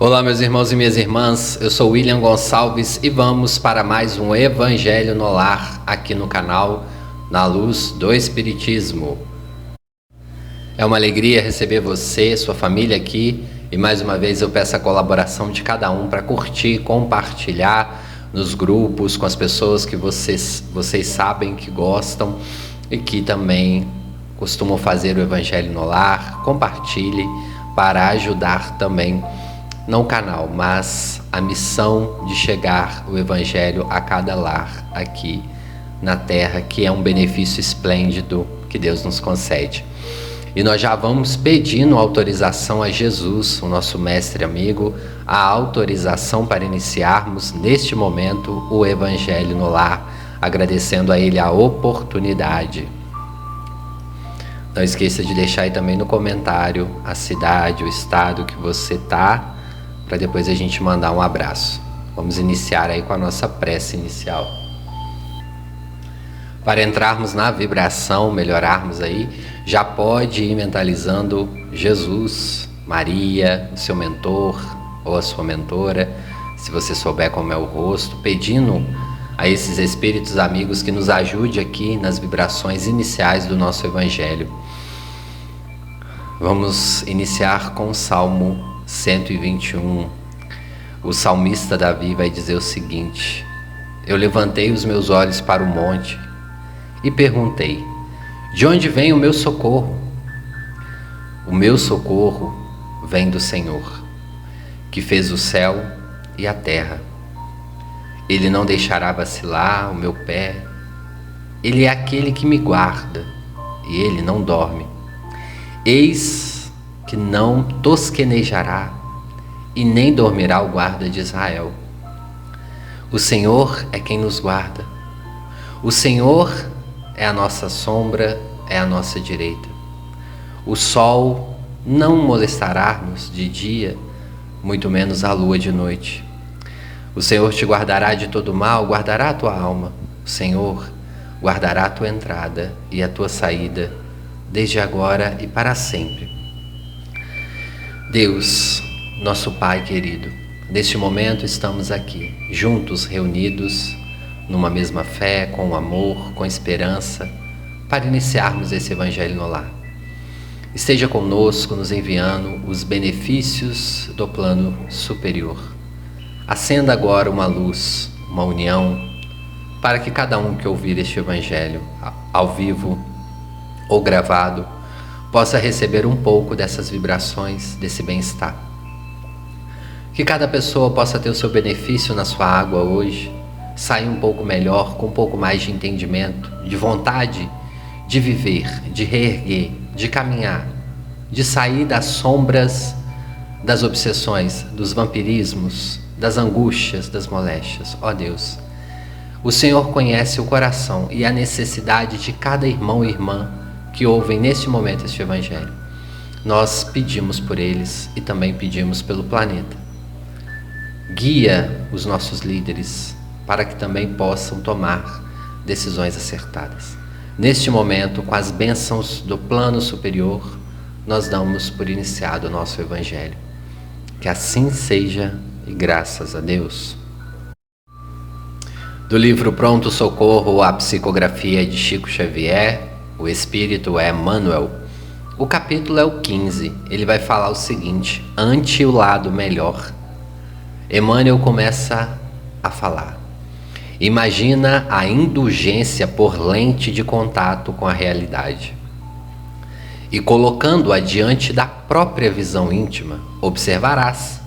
Olá, meus irmãos e minhas irmãs. Eu sou William Gonçalves e vamos para mais um Evangelho no Lar aqui no canal Na Luz do Espiritismo. É uma alegria receber você, sua família aqui e mais uma vez eu peço a colaboração de cada um para curtir, compartilhar nos grupos com as pessoas que vocês, vocês sabem que gostam e que também costumam fazer o Evangelho no Lar. Compartilhe para ajudar também não o canal, mas a missão de chegar o Evangelho a cada lar aqui na Terra, que é um benefício esplêndido que Deus nos concede. E nós já vamos pedindo autorização a Jesus, o nosso mestre amigo, a autorização para iniciarmos neste momento o Evangelho no lar, agradecendo a Ele a oportunidade. Não esqueça de deixar aí também no comentário a cidade, o estado que você está para depois a gente mandar um abraço. Vamos iniciar aí com a nossa prece inicial. Para entrarmos na vibração, melhorarmos aí, já pode ir mentalizando Jesus, Maria, o seu mentor ou a sua mentora, se você souber como é o rosto, pedindo a esses espíritos amigos que nos ajude aqui nas vibrações iniciais do nosso evangelho. Vamos iniciar com o Salmo 121, o salmista Davi vai dizer o seguinte: Eu levantei os meus olhos para o monte e perguntei: De onde vem o meu socorro? O meu socorro vem do Senhor, que fez o céu e a terra. Ele não deixará vacilar o meu pé. Ele é aquele que me guarda e ele não dorme. Eis que não tosquenejará e nem dormirá o guarda de Israel. O Senhor é quem nos guarda. O Senhor é a nossa sombra, é a nossa direita. O sol não molestará-nos de dia, muito menos a lua de noite. O Senhor te guardará de todo mal, guardará a tua alma. O Senhor guardará a tua entrada e a tua saída, desde agora e para sempre. Deus, nosso Pai querido, neste momento estamos aqui, juntos, reunidos, numa mesma fé, com amor, com esperança, para iniciarmos esse Evangelho no lar. Esteja conosco, nos enviando os benefícios do plano superior. Acenda agora uma luz, uma união, para que cada um que ouvir este Evangelho, ao vivo ou gravado, possa receber um pouco dessas vibrações, desse bem-estar. Que cada pessoa possa ter o seu benefício na sua água hoje, sair um pouco melhor, com um pouco mais de entendimento, de vontade de viver, de reerguer, de caminhar, de sair das sombras das obsessões, dos vampirismos, das angústias, das moléstias. Ó oh Deus, o Senhor conhece o coração e a necessidade de cada irmão e irmã que ouvem neste momento este Evangelho. Nós pedimos por eles e também pedimos pelo planeta. Guia os nossos líderes para que também possam tomar decisões acertadas. Neste momento, com as bênçãos do plano superior, nós damos por iniciado o nosso Evangelho. Que assim seja e graças a Deus. Do livro Pronto Socorro, a psicografia de Chico Xavier, o espírito é Manuel. O capítulo é o 15. Ele vai falar o seguinte: ante o lado melhor. Emmanuel começa a falar. Imagina a indulgência por lente de contato com a realidade. E colocando-a diante da própria visão íntima, observarás,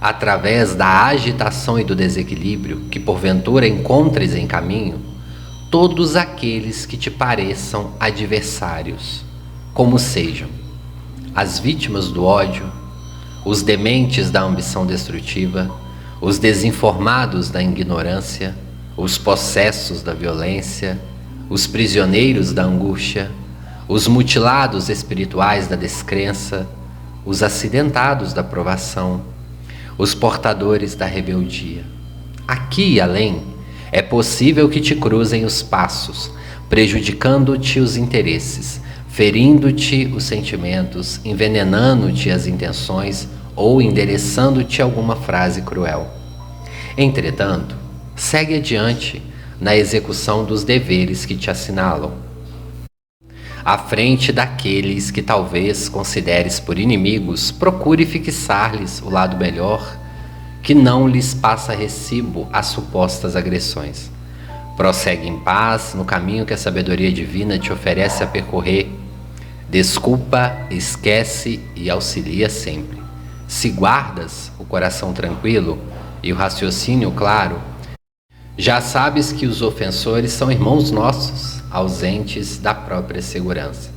através da agitação e do desequilíbrio que porventura encontres em caminho, todos aqueles que te pareçam adversários, como sejam as vítimas do ódio, os dementes da ambição destrutiva, os desinformados da ignorância, os possessos da violência, os prisioneiros da angústia, os mutilados espirituais da descrença, os acidentados da provação, os portadores da rebeldia. Aqui e além, é possível que te cruzem os passos, prejudicando-te os interesses, ferindo-te os sentimentos, envenenando-te as intenções ou endereçando-te alguma frase cruel. Entretanto, segue adiante na execução dos deveres que te assinalam. À frente daqueles que talvez consideres por inimigos, procure fixar-lhes o lado melhor, que não lhes passa recibo às supostas agressões. Prossegue em paz no caminho que a sabedoria divina te oferece a percorrer. Desculpa, esquece e auxilia sempre. Se guardas o coração tranquilo e o raciocínio claro, já sabes que os ofensores são irmãos nossos, ausentes da própria segurança.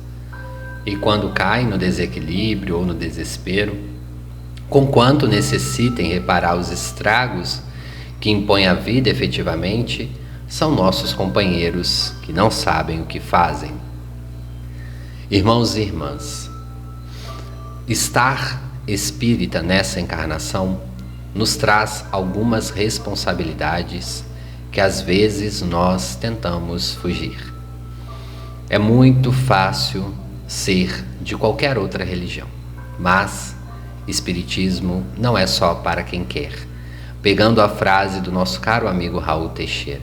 E quando caem no desequilíbrio ou no desespero, conquanto necessitem reparar os estragos que impõe a vida efetivamente, são nossos companheiros que não sabem o que fazem. Irmãos e irmãs, estar espírita nessa encarnação nos traz algumas responsabilidades que às vezes nós tentamos fugir. É muito fácil ser de qualquer outra religião, mas Espiritismo não é só para quem quer. Pegando a frase do nosso caro amigo Raul Teixeira: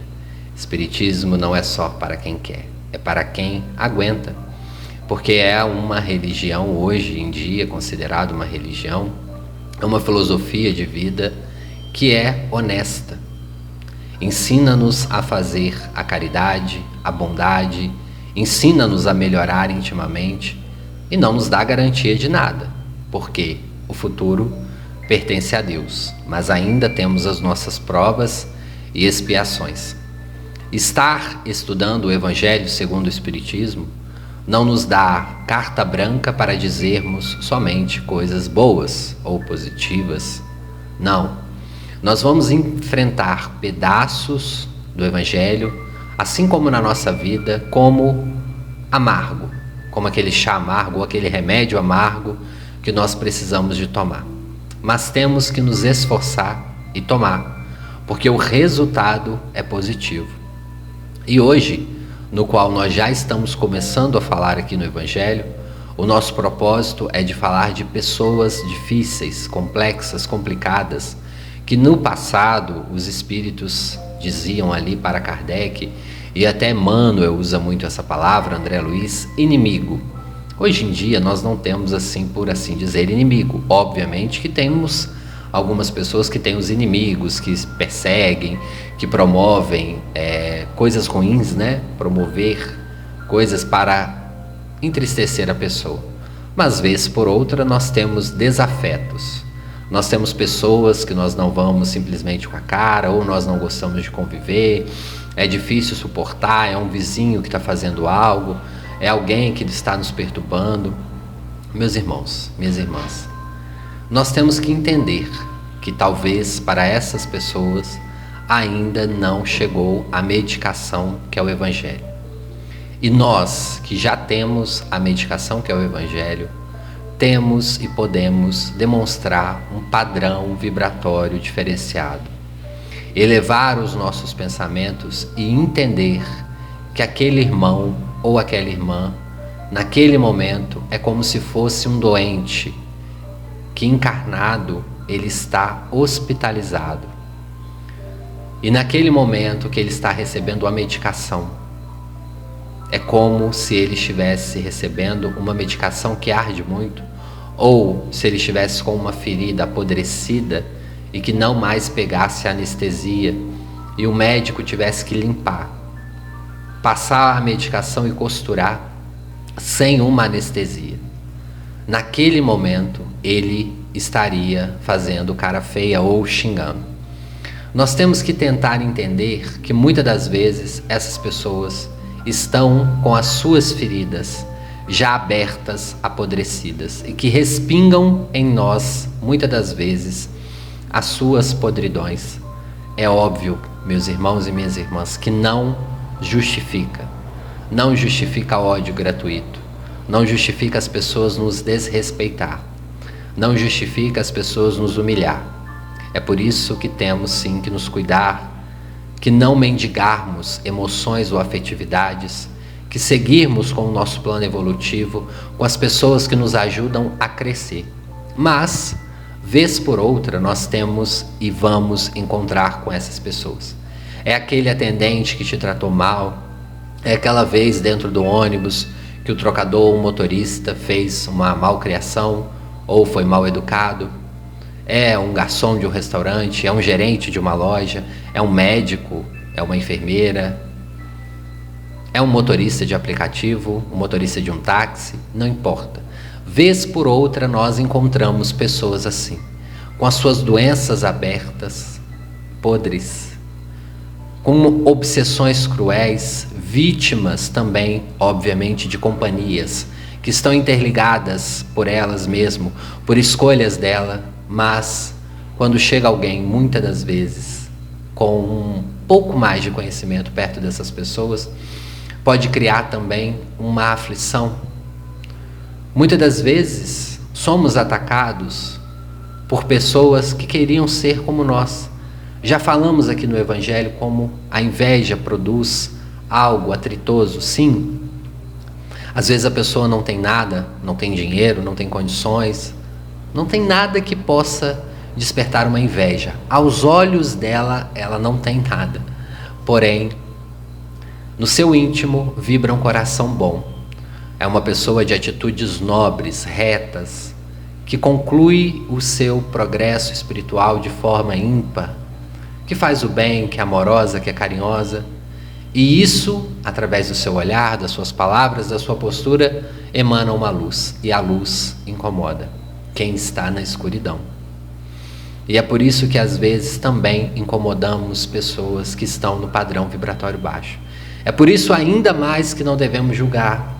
Espiritismo não é só para quem quer, é para quem aguenta. Porque é uma religião, hoje em dia, considerada uma religião, é uma filosofia de vida que é honesta, Ensina-nos a fazer a caridade, a bondade, ensina-nos a melhorar intimamente e não nos dá garantia de nada, porque o futuro pertence a Deus, mas ainda temos as nossas provas e expiações. Estar estudando o Evangelho segundo o Espiritismo não nos dá carta branca para dizermos somente coisas boas ou positivas. Não nós vamos enfrentar pedaços do Evangelho, assim como na nossa vida, como amargo, como aquele chá amargo, aquele remédio amargo que nós precisamos de tomar. Mas temos que nos esforçar e tomar, porque o resultado é positivo. E hoje, no qual nós já estamos começando a falar aqui no Evangelho, o nosso propósito é de falar de pessoas difíceis, complexas, complicadas, que no passado os espíritos diziam ali para Kardec, e até Emmanuel usa muito essa palavra, André Luiz, inimigo. Hoje em dia nós não temos assim, por assim dizer, inimigo. Obviamente que temos algumas pessoas que têm os inimigos, que perseguem, que promovem é, coisas ruins, né? Promover coisas para entristecer a pessoa. Mas, vez por outra, nós temos desafetos. Nós temos pessoas que nós não vamos simplesmente com a cara, ou nós não gostamos de conviver, é difícil suportar, é um vizinho que está fazendo algo, é alguém que está nos perturbando. Meus irmãos, minhas irmãs, nós temos que entender que talvez para essas pessoas ainda não chegou a medicação que é o Evangelho. E nós que já temos a medicação que é o Evangelho, temos e podemos demonstrar um padrão vibratório diferenciado, elevar os nossos pensamentos e entender que aquele irmão ou aquela irmã, naquele momento, é como se fosse um doente que encarnado ele está hospitalizado. E naquele momento que ele está recebendo a medicação, é como se ele estivesse recebendo uma medicação que arde muito, ou se ele estivesse com uma ferida apodrecida e que não mais pegasse anestesia e o médico tivesse que limpar, passar a medicação e costurar sem uma anestesia. Naquele momento, ele estaria fazendo cara feia ou xingando. Nós temos que tentar entender que muitas das vezes essas pessoas estão com as suas feridas já abertas, apodrecidas e que respingam em nós, muitas das vezes, as suas podridões. É óbvio, meus irmãos e minhas irmãs, que não justifica, não justifica ódio gratuito, não justifica as pessoas nos desrespeitar, não justifica as pessoas nos humilhar. É por isso que temos sim que nos cuidar que não mendigarmos emoções ou afetividades, que seguirmos com o nosso plano evolutivo, com as pessoas que nos ajudam a crescer. Mas vez por outra, nós temos e vamos encontrar com essas pessoas. É aquele atendente que te tratou mal, é aquela vez dentro do ônibus que o trocador ou o motorista fez uma malcriação ou foi mal educado. É um garçom de um restaurante, é um gerente de uma loja, é um médico, é uma enfermeira, é um motorista de aplicativo, um motorista de um táxi, não importa. Vez por outra nós encontramos pessoas assim, com as suas doenças abertas, podres, com obsessões cruéis, vítimas também, obviamente, de companhias que estão interligadas por elas mesmo, por escolhas dela, mas quando chega alguém, muitas das vezes, com um pouco mais de conhecimento perto dessas pessoas, pode criar também uma aflição. Muitas das vezes somos atacados por pessoas que queriam ser como nós. Já falamos aqui no Evangelho como a inveja produz algo atritoso, sim. Às vezes a pessoa não tem nada, não tem dinheiro, não tem condições, não tem nada que possa despertar uma inveja. Aos olhos dela, ela não tem nada. Porém, no seu íntimo vibra um coração bom. É uma pessoa de atitudes nobres, retas, que conclui o seu progresso espiritual de forma ímpar, que faz o bem, que é amorosa, que é carinhosa. E isso, através do seu olhar, das suas palavras, da sua postura, emana uma luz. E a luz incomoda quem está na escuridão. E é por isso que às vezes também incomodamos pessoas que estão no padrão vibratório baixo. É por isso ainda mais que não devemos julgar,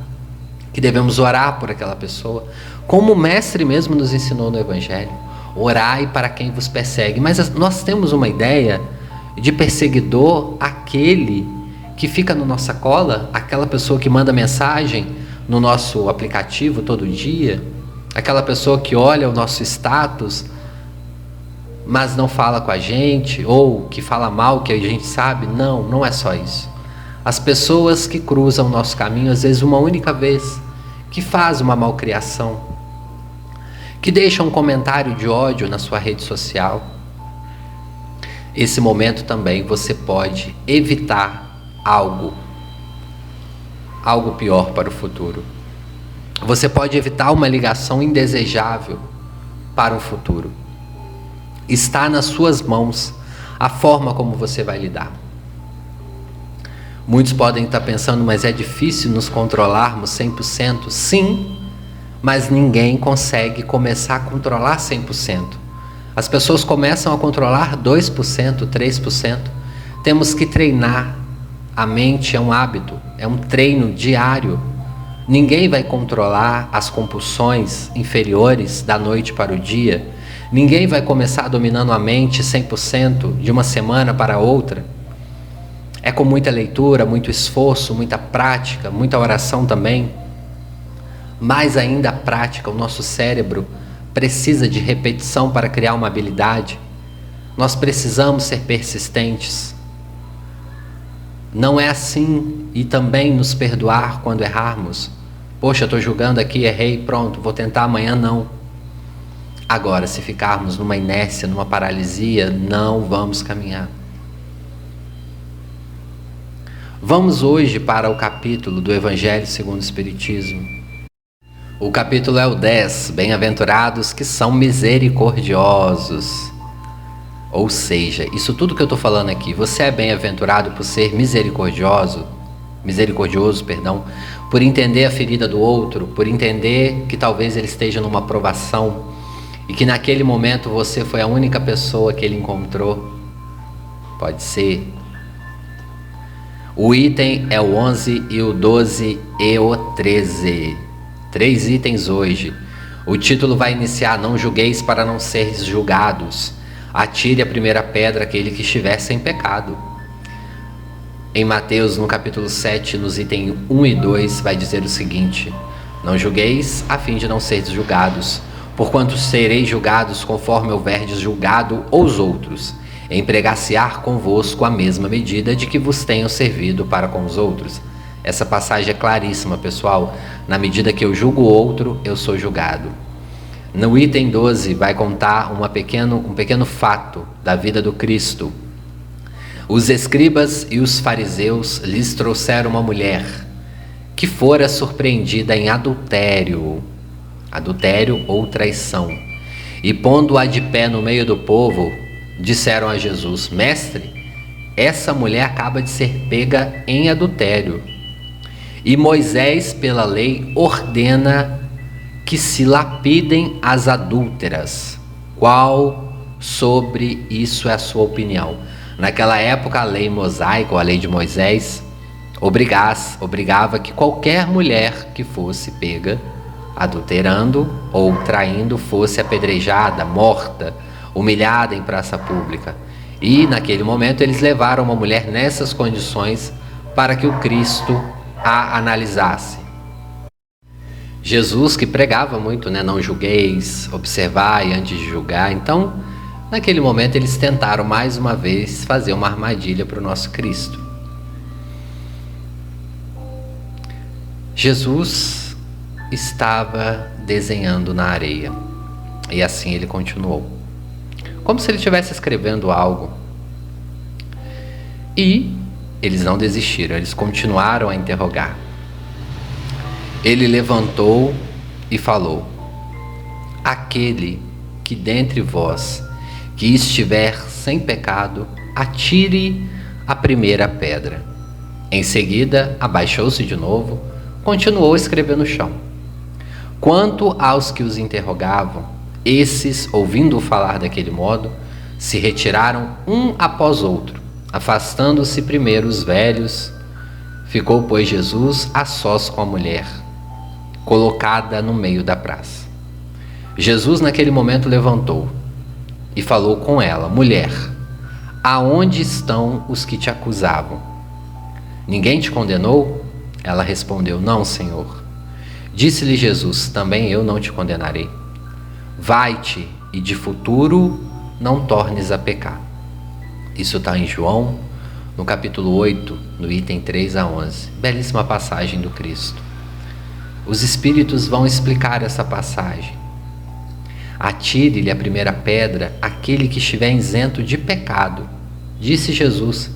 que devemos orar por aquela pessoa, como o mestre mesmo nos ensinou no evangelho. Orai para quem vos persegue. Mas nós temos uma ideia de perseguidor aquele que fica na nossa cola, aquela pessoa que manda mensagem no nosso aplicativo todo dia, aquela pessoa que olha o nosso status, mas não fala com a gente, ou que fala mal que a gente sabe. Não, não é só isso. As pessoas que cruzam o nosso caminho, às vezes uma única vez, que faz uma malcriação, que deixa um comentário de ódio na sua rede social. Esse momento também você pode evitar algo, algo pior para o futuro. Você pode evitar uma ligação indesejável para o futuro. Está nas suas mãos a forma como você vai lidar. Muitos podem estar pensando, mas é difícil nos controlarmos 100%. Sim, mas ninguém consegue começar a controlar 100%. As pessoas começam a controlar 2%, 3%. Temos que treinar. A mente é um hábito, é um treino diário. Ninguém vai controlar as compulsões inferiores da noite para o dia. Ninguém vai começar dominando a mente 100% de uma semana para outra. É com muita leitura, muito esforço, muita prática, muita oração também. Mais ainda a prática, o nosso cérebro precisa de repetição para criar uma habilidade. Nós precisamos ser persistentes. Não é assim e também nos perdoar quando errarmos. Poxa, estou julgando aqui, errei, pronto, vou tentar amanhã, não. Agora, se ficarmos numa inércia, numa paralisia, não vamos caminhar. Vamos hoje para o capítulo do Evangelho segundo o Espiritismo. O capítulo é o 10, Bem-aventurados que são misericordiosos. Ou seja, isso tudo que eu estou falando aqui, você é bem-aventurado por ser misericordioso, misericordioso, perdão, por entender a ferida do outro, por entender que talvez ele esteja numa provação e que naquele momento você foi a única pessoa que ele encontrou. Pode ser o item é o 11 e o 12 e o 13. Três itens hoje. O título vai iniciar: Não julgueis para não seres julgados. Atire a primeira pedra aquele que estiver sem pecado. Em Mateus, no capítulo 7, nos itens 1 e 2, vai dizer o seguinte: Não julgueis a fim de não seres julgados, porquanto sereis julgados conforme houverdes julgado os outros empregaciar convosco a mesma medida de que vos tenho servido para com os outros. Essa passagem é claríssima, pessoal. Na medida que eu julgo o outro, eu sou julgado. No item 12 vai contar uma pequeno, um pequeno fato da vida do Cristo. Os escribas e os fariseus lhes trouxeram uma mulher que fora surpreendida em adultério, adultério ou traição. E pondo-a de pé no meio do povo, disseram a Jesus: Mestre, essa mulher acaba de ser pega em adultério. E Moisés, pela lei, ordena que se lapidem as adúlteras. Qual sobre isso é a sua opinião? Naquela época, a lei mosaica, a lei de Moisés, obrigasse, obrigava que qualquer mulher que fosse pega adulterando ou traindo fosse apedrejada, morta, humilhada em praça pública. E naquele momento eles levaram uma mulher nessas condições para que o Cristo a analisasse. Jesus que pregava muito, né? Não julgueis, observai antes de julgar. Então, naquele momento eles tentaram mais uma vez fazer uma armadilha para o nosso Cristo. Jesus estava desenhando na areia e assim ele continuou, como se ele estivesse escrevendo algo. E eles não desistiram, eles continuaram a interrogar. Ele levantou e falou: Aquele que dentre vós que estiver sem pecado, atire a primeira pedra. Em seguida, abaixou-se de novo, continuou a escrever no chão. Quanto aos que os interrogavam, esses, ouvindo falar daquele modo, se retiraram um após outro, afastando-se primeiro os velhos. Ficou, pois, Jesus a sós com a mulher colocada no meio da praça. Jesus, naquele momento, levantou e falou com ela: Mulher, aonde estão os que te acusavam? Ninguém te condenou? Ela respondeu: Não, Senhor. Disse-lhe Jesus: Também eu não te condenarei. Vai-te e de futuro não tornes a pecar. Isso está em João, no capítulo 8, no item 3 a 11. Belíssima passagem do Cristo. Os espíritos vão explicar essa passagem. Atire-lhe a primeira pedra aquele que estiver isento de pecado, disse Jesus.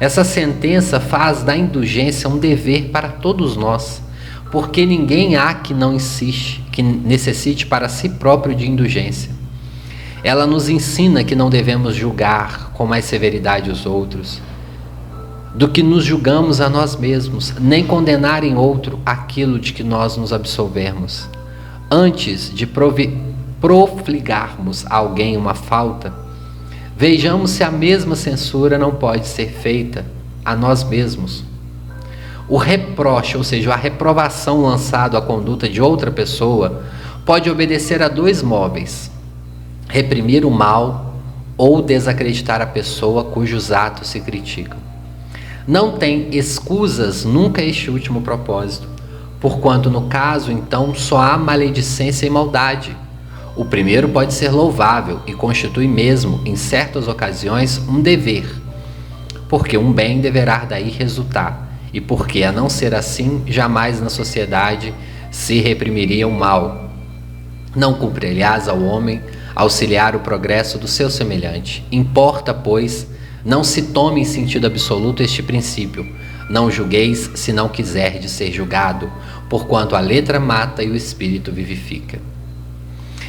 Essa sentença faz da indulgência um dever para todos nós, porque ninguém há que não insiste, que necessite para si próprio de indulgência. Ela nos ensina que não devemos julgar com mais severidade os outros, do que nos julgamos a nós mesmos, nem condenar em outro aquilo de que nós nos absolvermos. Antes de profligarmos a alguém uma falta, vejamos se a mesma censura não pode ser feita a nós mesmos. O reproche, ou seja, a reprovação lançada à conduta de outra pessoa, pode obedecer a dois móveis: reprimir o mal ou desacreditar a pessoa cujos atos se criticam. Não tem escusas nunca este último propósito, porquanto no caso então só há maledicência e maldade. O primeiro pode ser louvável e constitui mesmo, em certas ocasiões, um dever, porque um bem deverá daí resultar, e porque, a não ser assim, jamais na sociedade se reprimiria o mal. Não cumpre, ao homem auxiliar o progresso do seu semelhante. Importa, pois, não se tome em sentido absoluto este princípio. Não julgueis se não quiserdes ser julgado, porquanto a letra mata e o espírito vivifica.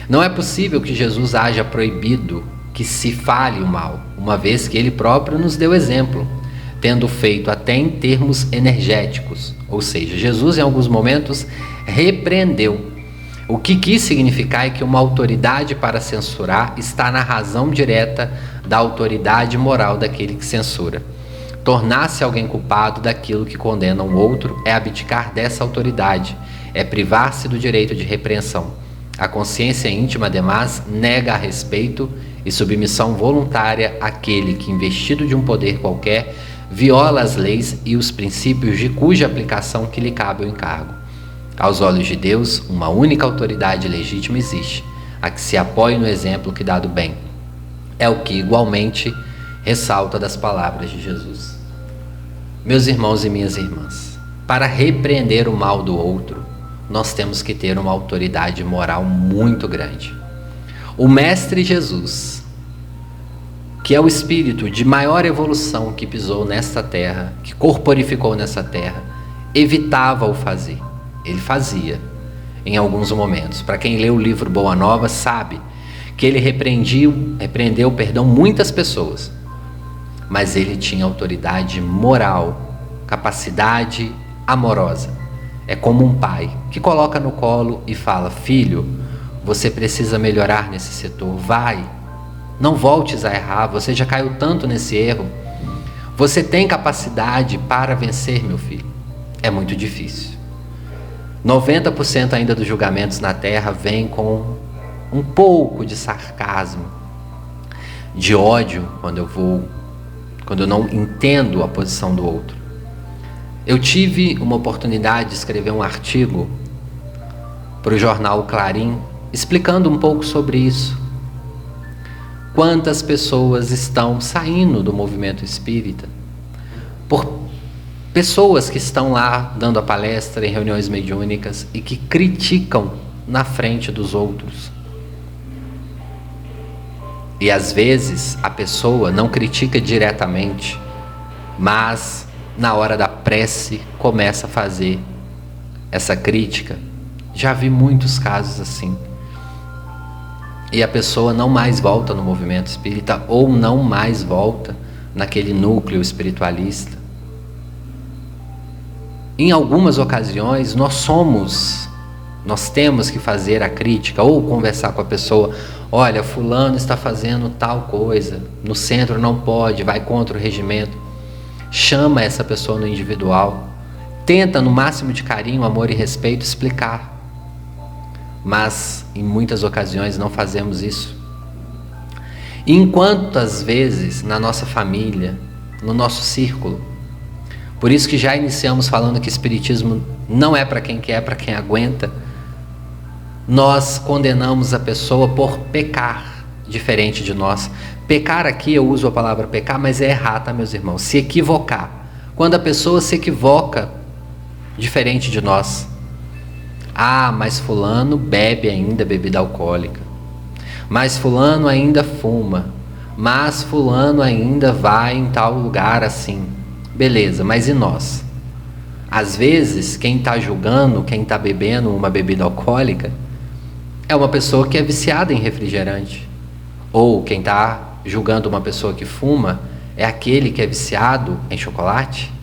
Não é possível que Jesus haja proibido que se fale o mal, uma vez que ele próprio nos deu exemplo, tendo feito até em termos energéticos. Ou seja, Jesus em alguns momentos repreendeu. O que quis significar é que uma autoridade para censurar está na razão direta da autoridade moral daquele que censura. Tornar-se alguém culpado daquilo que condena um outro é abdicar dessa autoridade, é privar-se do direito de repreensão. A consciência íntima, ademais, nega a respeito e submissão voluntária àquele que, investido de um poder qualquer, viola as leis e os princípios de cuja aplicação que lhe cabe o encargo. Aos olhos de Deus, uma única autoridade legítima existe, a que se apoie no exemplo que dá do bem é o que igualmente ressalta das palavras de Jesus. Meus irmãos e minhas irmãs, para repreender o mal do outro, nós temos que ter uma autoridade moral muito grande. O Mestre Jesus, que é o espírito de maior evolução que pisou nesta terra, que corporificou nessa terra, evitava o fazer. Ele fazia em alguns momentos. Para quem lê o livro Boa Nova sabe que ele repreendiu, repreendeu, perdão, muitas pessoas. Mas ele tinha autoridade moral, capacidade amorosa. É como um pai que coloca no colo e fala: "Filho, você precisa melhorar nesse setor, vai. Não voltes a errar, você já caiu tanto nesse erro. Você tem capacidade para vencer, meu filho. É muito difícil. 90% ainda dos julgamentos na terra vem com um pouco de sarcasmo, de ódio quando eu vou, quando eu não entendo a posição do outro. Eu tive uma oportunidade de escrever um artigo para o jornal Clarim explicando um pouco sobre isso. Quantas pessoas estão saindo do movimento espírita por pessoas que estão lá dando a palestra em reuniões mediúnicas e que criticam na frente dos outros. E às vezes a pessoa não critica diretamente, mas na hora da prece começa a fazer essa crítica. Já vi muitos casos assim. E a pessoa não mais volta no movimento espírita ou não mais volta naquele núcleo espiritualista. Em algumas ocasiões, nós somos, nós temos que fazer a crítica ou conversar com a pessoa Olha, fulano está fazendo tal coisa, no centro não pode, vai contra o regimento. Chama essa pessoa no individual. Tenta, no máximo de carinho, amor e respeito, explicar. Mas, em muitas ocasiões, não fazemos isso. E enquantas vezes na nossa família, no nosso círculo, por isso que já iniciamos falando que Espiritismo não é para quem quer, é para quem aguenta nós condenamos a pessoa por pecar diferente de nós. Pecar aqui, eu uso a palavra pecar, mas é errar, tá, meus irmãos? Se equivocar. Quando a pessoa se equivoca diferente de nós. Ah, mas Fulano bebe ainda bebida alcoólica. Mas Fulano ainda fuma. Mas Fulano ainda vai em tal lugar assim. Beleza, mas e nós? Às vezes, quem está julgando, quem está bebendo uma bebida alcoólica, é uma pessoa que é viciada em refrigerante. Ou quem está julgando uma pessoa que fuma é aquele que é viciado em chocolate.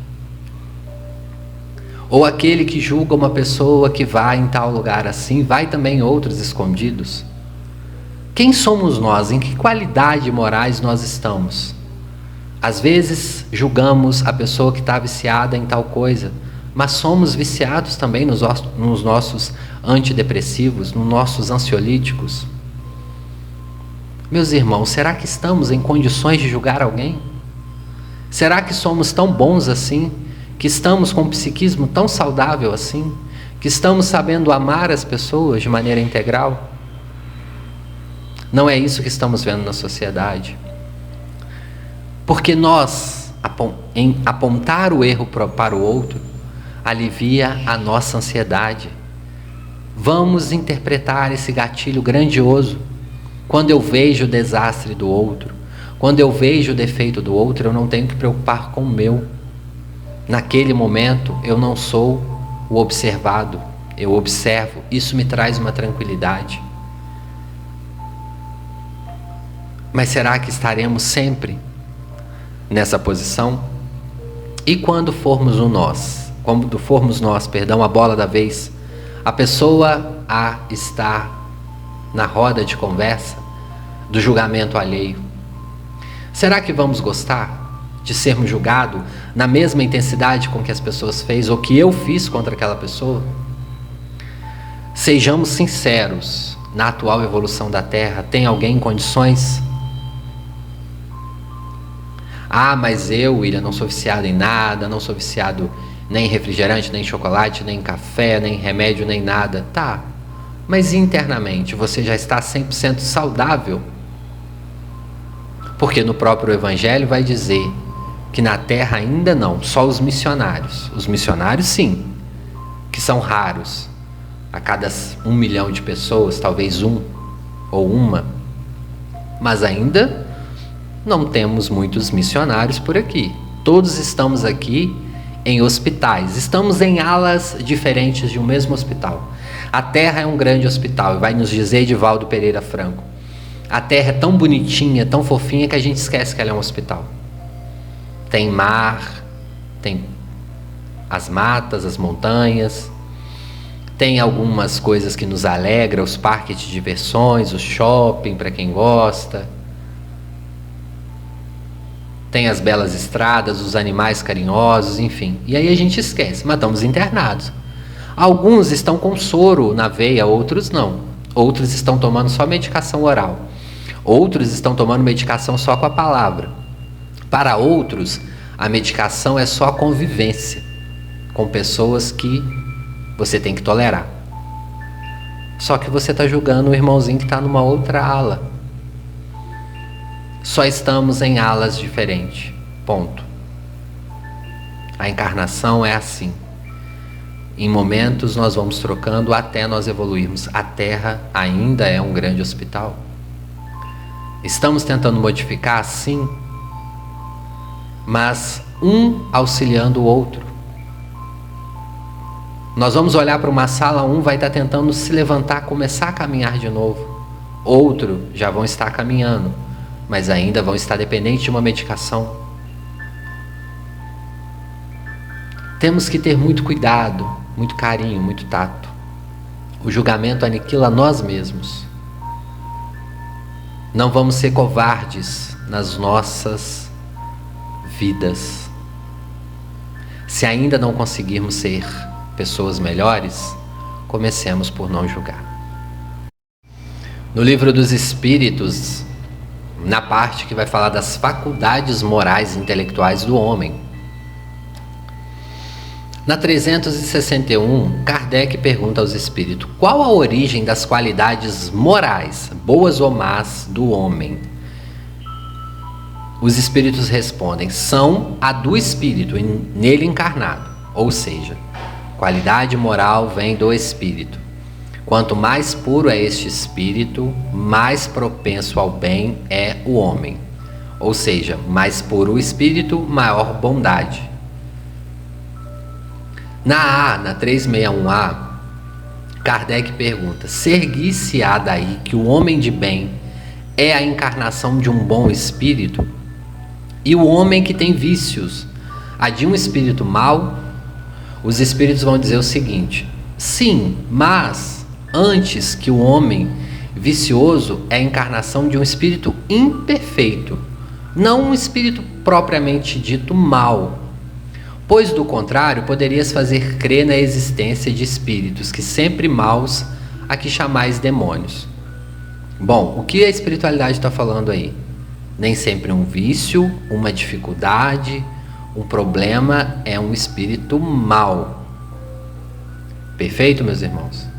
Ou aquele que julga uma pessoa que vai em tal lugar assim, vai também outros escondidos. Quem somos nós? Em que qualidade morais nós estamos? Às vezes julgamos a pessoa que está viciada em tal coisa, mas somos viciados também nos, nos nossos antidepressivos, nos nossos ansiolíticos. Meus irmãos, será que estamos em condições de julgar alguém? Será que somos tão bons assim? Que estamos com um psiquismo tão saudável assim? Que estamos sabendo amar as pessoas de maneira integral? Não é isso que estamos vendo na sociedade. Porque nós, em apontar o erro para o outro, alivia a nossa ansiedade Vamos interpretar esse gatilho grandioso. Quando eu vejo o desastre do outro, quando eu vejo o defeito do outro, eu não tenho que preocupar com o meu. Naquele momento, eu não sou o observado, eu observo. Isso me traz uma tranquilidade. Mas será que estaremos sempre nessa posição? E quando formos o nós, quando formos nós, perdão, a bola da vez, a pessoa a estar na roda de conversa do julgamento alheio. Será que vamos gostar de sermos julgados na mesma intensidade com que as pessoas fez ou que eu fiz contra aquela pessoa? Sejamos sinceros, na atual evolução da Terra, tem alguém em condições? Ah, mas eu, William, não sou viciado em nada, não sou viciado nem refrigerante, nem chocolate, nem café, nem remédio, nem nada. Tá. Mas internamente você já está 100% saudável? Porque no próprio Evangelho vai dizer que na terra ainda não, só os missionários. Os missionários, sim, que são raros. a cada um milhão de pessoas, talvez um ou uma, mas ainda não temos muitos missionários por aqui. Todos estamos aqui em hospitais, estamos em alas diferentes de um mesmo hospital. A Terra é um grande hospital, vai nos dizer Edivaldo Pereira Franco. A Terra é tão bonitinha, tão fofinha que a gente esquece que ela é um hospital. Tem mar, tem as matas, as montanhas, tem algumas coisas que nos alegram, os parques de diversões, o shopping para quem gosta. Tem as belas estradas, os animais carinhosos, enfim. E aí a gente esquece, mas estamos internados. Alguns estão com soro na veia, outros não. Outros estão tomando só medicação oral. Outros estão tomando medicação só com a palavra. Para outros, a medicação é só a convivência com pessoas que você tem que tolerar. Só que você está julgando o irmãozinho que está numa outra ala. Só estamos em alas diferentes. Ponto. A encarnação é assim. Em momentos nós vamos trocando até nós evoluirmos. A Terra ainda é um grande hospital. Estamos tentando modificar, sim, mas um auxiliando o outro. Nós vamos olhar para uma sala, um vai estar tentando se levantar, começar a caminhar de novo. Outro já vão estar caminhando, mas ainda vão estar dependentes de uma medicação. Temos que ter muito cuidado, muito carinho, muito tato. O julgamento aniquila nós mesmos. Não vamos ser covardes nas nossas vidas. Se ainda não conseguirmos ser pessoas melhores, comecemos por não julgar. No livro dos Espíritos, na parte que vai falar das faculdades morais e intelectuais do homem, na 361, Kardec pergunta aos espíritos: qual a origem das qualidades morais, boas ou más, do homem? Os espíritos respondem: são a do espírito, nele encarnado. Ou seja, Qualidade moral vem do espírito. Quanto mais puro é este espírito, mais propenso ao bem é o homem. Ou seja, mais puro o espírito, maior bondade. Na A, na 361A, Kardec pergunta: Ser-se-á daí que o homem de bem é a encarnação de um bom espírito? E o homem que tem vícios, a de um espírito mau os espíritos vão dizer o seguinte: sim, mas antes que o homem vicioso é a encarnação de um espírito imperfeito, não um espírito propriamente dito mal. Pois do contrário, poderias fazer crer na existência de espíritos que sempre maus a que chamais demônios. Bom, o que a espiritualidade está falando aí? Nem sempre um vício, uma dificuldade, um problema é um espírito mau. Perfeito, meus irmãos?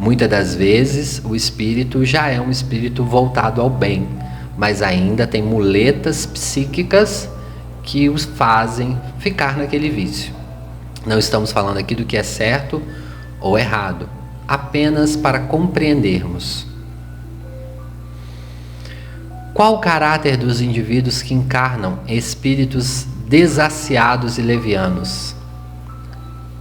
Muitas das vezes o espírito já é um espírito voltado ao bem, mas ainda tem muletas psíquicas que os fazem ficar naquele vício. Não estamos falando aqui do que é certo ou errado, apenas para compreendermos. Qual o caráter dos indivíduos que encarnam espíritos desaciados e levianos.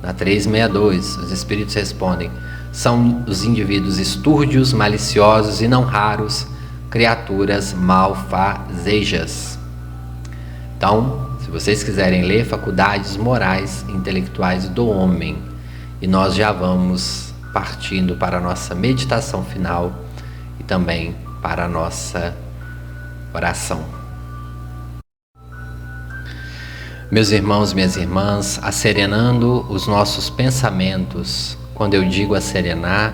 Na 362, os espíritos respondem: são os indivíduos estúrdios, maliciosos e não raros, criaturas malfazejas. Então, se vocês quiserem ler Faculdades Morais e Intelectuais do Homem, e nós já vamos partindo para a nossa meditação final e também para a nossa oração. Meus irmãos, minhas irmãs, asserenando os nossos pensamentos. Quando eu digo asserenar,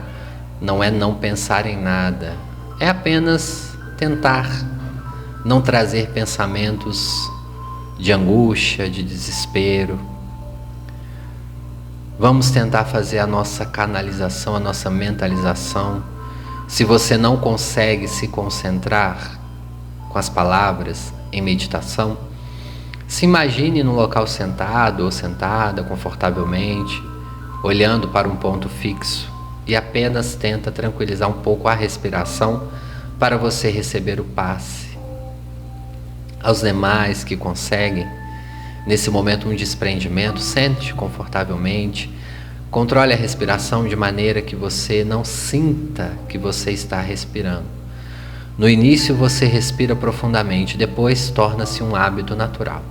não é não pensar em nada, é apenas tentar não trazer pensamentos de angústia, de desespero. Vamos tentar fazer a nossa canalização, a nossa mentalização. Se você não consegue se concentrar com as palavras em meditação, se imagine no local sentado ou sentada confortavelmente, olhando para um ponto fixo. e apenas tenta tranquilizar um pouco a respiração para você receber o passe. Aos demais que conseguem, nesse momento, um desprendimento, sente confortavelmente, controle a respiração de maneira que você não sinta que você está respirando. No início você respira profundamente, depois torna-se um hábito natural.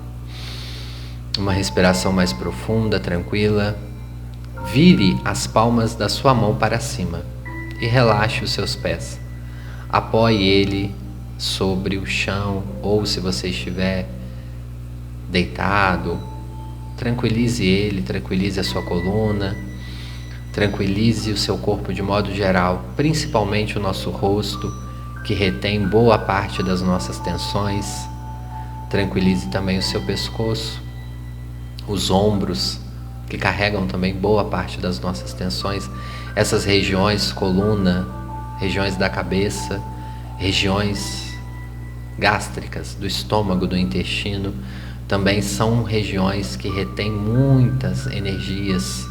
Uma respiração mais profunda, tranquila. Vire as palmas da sua mão para cima e relaxe os seus pés. Apoie ele sobre o chão ou se você estiver deitado, tranquilize ele, tranquilize a sua coluna, tranquilize o seu corpo de modo geral, principalmente o nosso rosto, que retém boa parte das nossas tensões. Tranquilize também o seu pescoço, os ombros, que carregam também boa parte das nossas tensões, essas regiões, coluna, regiões da cabeça, regiões gástricas, do estômago, do intestino, também são regiões que retêm muitas energias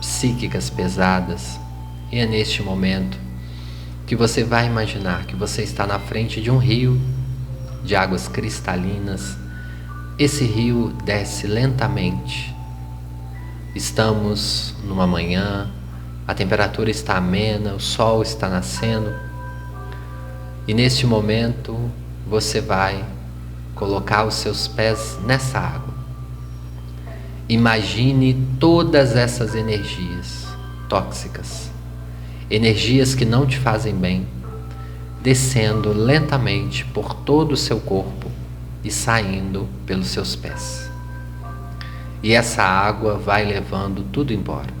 psíquicas pesadas. E é neste momento que você vai imaginar que você está na frente de um rio de águas cristalinas. Esse rio desce lentamente. Estamos numa manhã, a temperatura está amena, o sol está nascendo. E neste momento você vai colocar os seus pés nessa água. Imagine todas essas energias tóxicas, energias que não te fazem bem, descendo lentamente por todo o seu corpo e saindo pelos seus pés. E essa água vai levando tudo embora.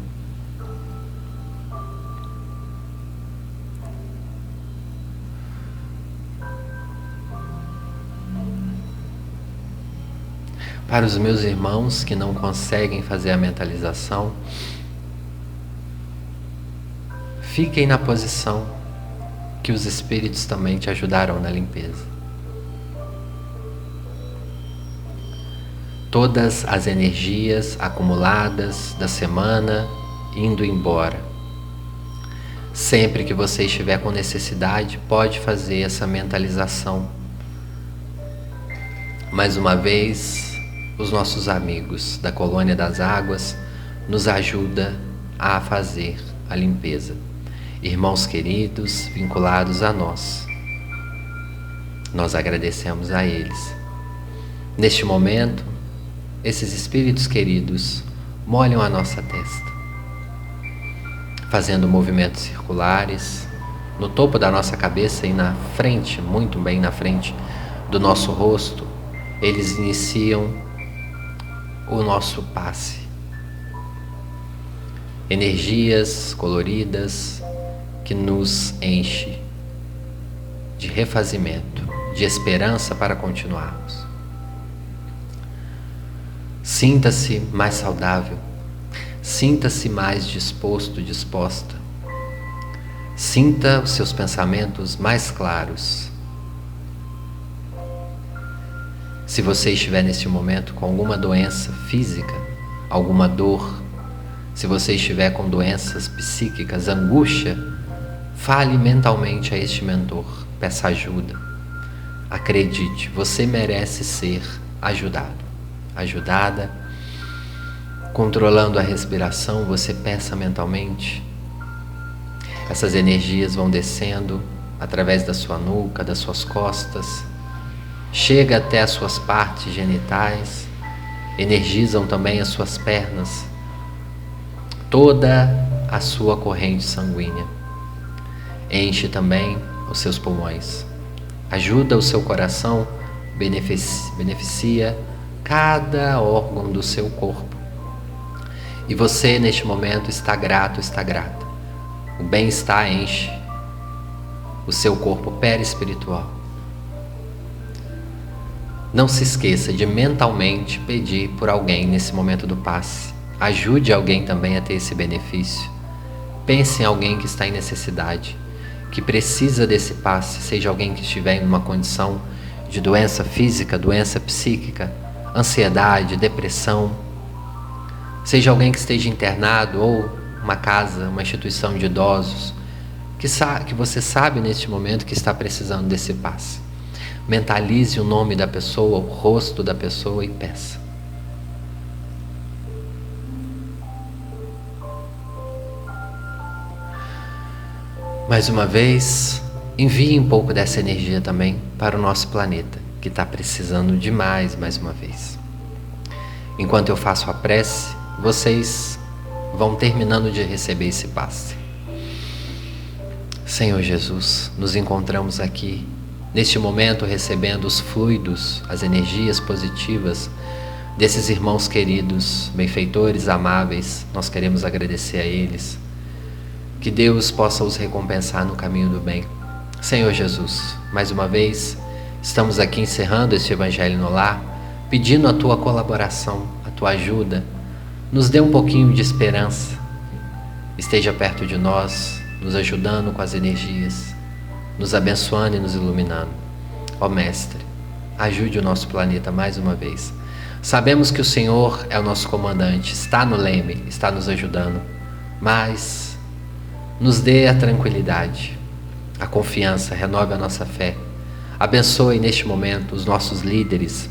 Para os meus irmãos que não conseguem fazer a mentalização, fiquem na posição que os espíritos também te ajudaram na limpeza. Todas as energias acumuladas da semana indo embora. Sempre que você estiver com necessidade, pode fazer essa mentalização. Mais uma vez, os nossos amigos da colônia das águas nos ajuda a fazer a limpeza. Irmãos queridos, vinculados a nós, nós agradecemos a eles. Neste momento, esses espíritos queridos molham a nossa testa, fazendo movimentos circulares no topo da nossa cabeça e na frente, muito bem na frente do nosso rosto. Eles iniciam o nosso passe. Energias coloridas que nos enche de refazimento, de esperança para continuarmos. Sinta-se mais saudável, sinta-se mais disposto, disposta. Sinta os seus pensamentos mais claros Se você estiver neste momento com alguma doença física, alguma dor, se você estiver com doenças psíquicas, angústia, fale mentalmente a este mentor, peça ajuda. Acredite, você merece ser ajudado, ajudada. Controlando a respiração, você peça mentalmente. Essas energias vão descendo através da sua nuca, das suas costas, chega até as suas partes genitais, energizam também as suas pernas, toda a sua corrente sanguínea. Enche também os seus pulmões, ajuda o seu coração, beneficia, beneficia cada órgão do seu corpo. E você, neste momento, está grato, está grata. O bem-estar enche o seu corpo perispiritual. Não se esqueça de mentalmente pedir por alguém nesse momento do passe. Ajude alguém também a ter esse benefício. Pense em alguém que está em necessidade, que precisa desse passe, seja alguém que estiver em uma condição de doença física, doença psíquica, ansiedade, depressão, seja alguém que esteja internado ou uma casa, uma instituição de idosos, que, que você sabe neste momento que está precisando desse passe. Mentalize o nome da pessoa, o rosto da pessoa e peça. Mais uma vez, envie um pouco dessa energia também para o nosso planeta, que está precisando demais mais uma vez. Enquanto eu faço a prece, vocês vão terminando de receber esse passe. Senhor Jesus, nos encontramos aqui neste momento recebendo os fluidos, as energias positivas desses irmãos queridos, benfeitores amáveis. Nós queremos agradecer a eles que Deus possa os recompensar no caminho do bem. Senhor Jesus, mais uma vez, estamos aqui encerrando este Evangelho no Lar, pedindo a tua colaboração, a tua ajuda. Nos dê um pouquinho de esperança. Esteja perto de nós, nos ajudando com as energias, nos abençoando e nos iluminando. Ó Mestre, ajude o nosso planeta mais uma vez. Sabemos que o Senhor é o nosso comandante, está no leme, está nos ajudando, mas nos dê a tranquilidade, a confiança, renove a nossa fé. Abençoe neste momento os nossos líderes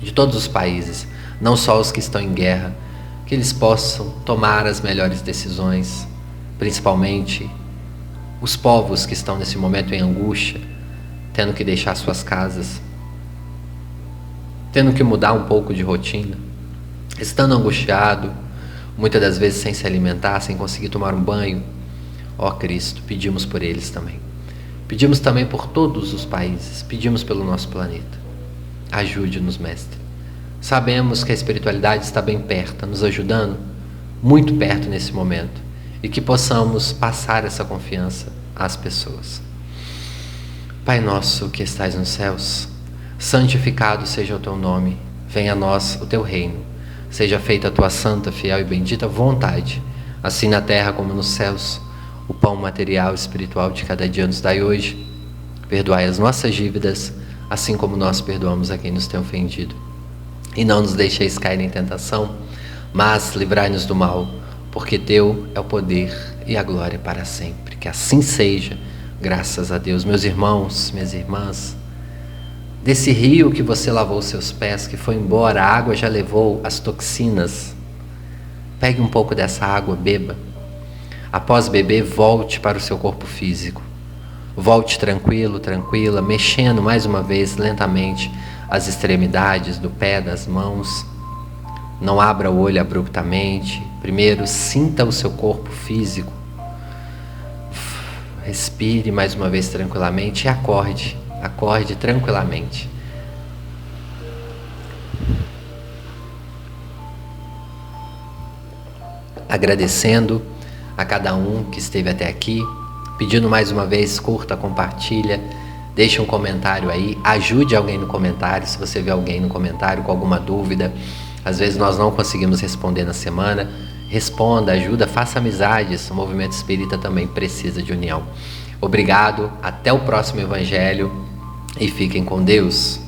de todos os países, não só os que estão em guerra, que eles possam tomar as melhores decisões, principalmente os povos que estão nesse momento em angústia, tendo que deixar suas casas, tendo que mudar um pouco de rotina, estando angustiado, muitas das vezes sem se alimentar, sem conseguir tomar um banho, Ó Cristo, pedimos por eles também. Pedimos também por todos os países, pedimos pelo nosso planeta. Ajude-nos, Mestre. Sabemos que a espiritualidade está bem perto, nos ajudando, muito perto nesse momento, e que possamos passar essa confiança às pessoas. Pai nosso que estais nos céus, santificado seja o teu nome, venha a nós o teu reino, seja feita a tua santa, fiel e bendita vontade, assim na terra como nos céus o pão material e espiritual de cada dia nos dai hoje. Perdoai as nossas dívidas, assim como nós perdoamos a quem nos tem ofendido. E não nos deixeis cair em tentação, mas livrai-nos do mal, porque teu é o poder e a glória para sempre. Que assim seja, graças a Deus. Meus irmãos, minhas irmãs, desse rio que você lavou seus pés, que foi embora, a água já levou as toxinas. Pegue um pouco dessa água, beba Após beber, volte para o seu corpo físico. Volte tranquilo, tranquila, mexendo mais uma vez lentamente as extremidades do pé, das mãos. Não abra o olho abruptamente. Primeiro, sinta o seu corpo físico. Respire mais uma vez tranquilamente e acorde. Acorde tranquilamente. Agradecendo a cada um que esteve até aqui. Pedindo mais uma vez, curta, compartilha, deixe um comentário aí, ajude alguém no comentário, se você vê alguém no comentário com alguma dúvida. Às vezes nós não conseguimos responder na semana. Responda, ajuda, faça amizades. O movimento espírita também precisa de união. Obrigado, até o próximo evangelho e fiquem com Deus.